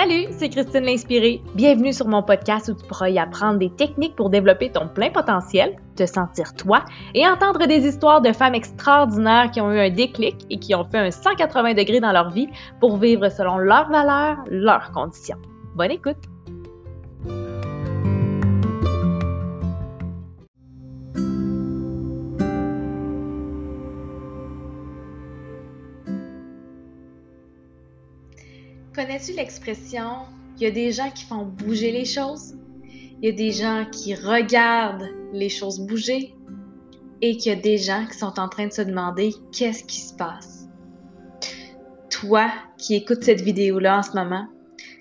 Salut, c'est Christine l'Inspirée. Bienvenue sur mon podcast où tu pourras y apprendre des techniques pour développer ton plein potentiel, te sentir toi et entendre des histoires de femmes extraordinaires qui ont eu un déclic et qui ont fait un 180 degrés dans leur vie pour vivre selon leurs valeurs, leurs conditions. Bonne écoute! Connais-tu l'expression il y a des gens qui font bouger les choses, il y a des gens qui regardent les choses bouger? Et qu'il y a des gens qui sont en train de se demander qu'est-ce qui se passe? Toi qui écoutes cette vidéo-là en ce moment,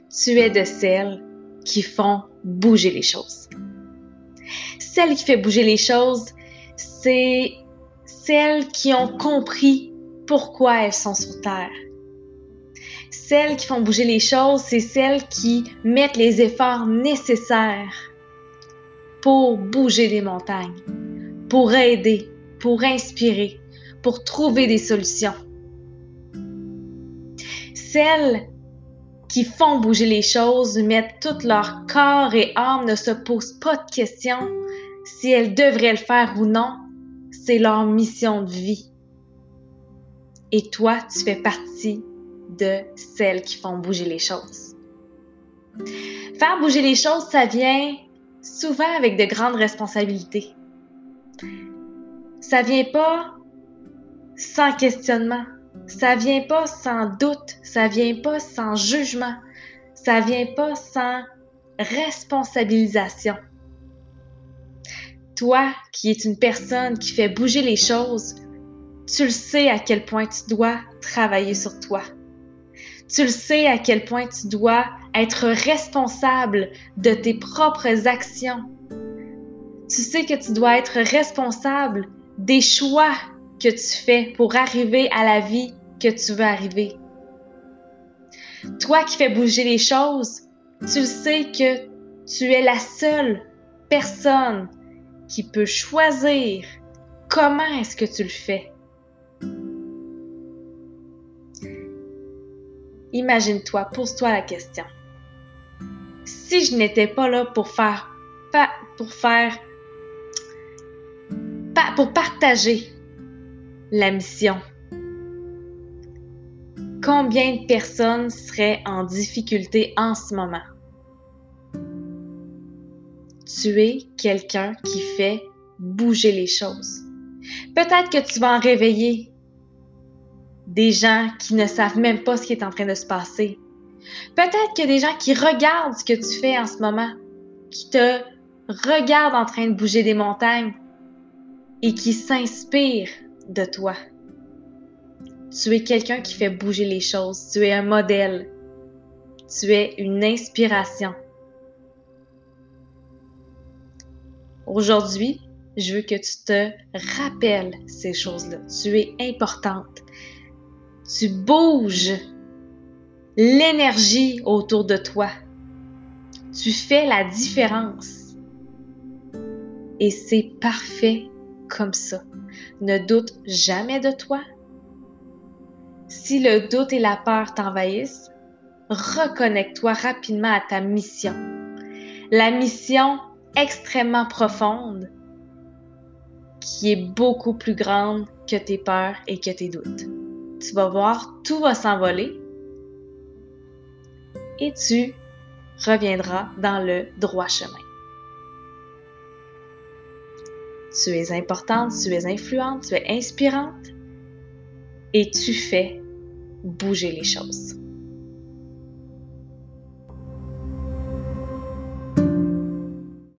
tu es de celles qui font bouger les choses. Celle qui fait bouger les choses, c'est celles qui ont compris pourquoi elles sont sur Terre celles qui font bouger les choses, c'est celles qui mettent les efforts nécessaires pour bouger des montagnes, pour aider, pour inspirer, pour trouver des solutions. Celles qui font bouger les choses, mettent tout leur corps et âme, ne se posent pas de questions si elles devraient le faire ou non. C'est leur mission de vie. Et toi, tu fais partie de celles qui font bouger les choses. Faire bouger les choses, ça vient souvent avec de grandes responsabilités. Ça vient pas sans questionnement. Ça vient pas sans doute. Ça vient pas sans jugement. Ça vient pas sans responsabilisation. Toi, qui es une personne qui fait bouger les choses, tu le sais à quel point tu dois travailler sur toi. Tu le sais à quel point tu dois être responsable de tes propres actions. Tu sais que tu dois être responsable des choix que tu fais pour arriver à la vie que tu veux arriver. Toi qui fais bouger les choses, tu sais que tu es la seule personne qui peut choisir comment est-ce que tu le fais. Imagine-toi, pose-toi la question. Si je n'étais pas là pour faire, pour faire, pour partager la mission, combien de personnes seraient en difficulté en ce moment? Tu es quelqu'un qui fait bouger les choses. Peut-être que tu vas en réveiller des gens qui ne savent même pas ce qui est en train de se passer. Peut-être qu'il y a des gens qui regardent ce que tu fais en ce moment, qui te regardent en train de bouger des montagnes et qui s'inspirent de toi. Tu es quelqu'un qui fait bouger les choses. Tu es un modèle. Tu es une inspiration. Aujourd'hui, je veux que tu te rappelles ces choses-là. Tu es importante tu bouges l'énergie autour de toi. Tu fais la différence. Et c'est parfait comme ça. Ne doute jamais de toi. Si le doute et la peur t'envahissent, reconnecte-toi rapidement à ta mission. La mission extrêmement profonde qui est beaucoup plus grande que tes peurs et que tes doutes tu vas voir, tout va s'envoler et tu reviendras dans le droit chemin. Tu es importante, tu es influente, tu es inspirante et tu fais bouger les choses.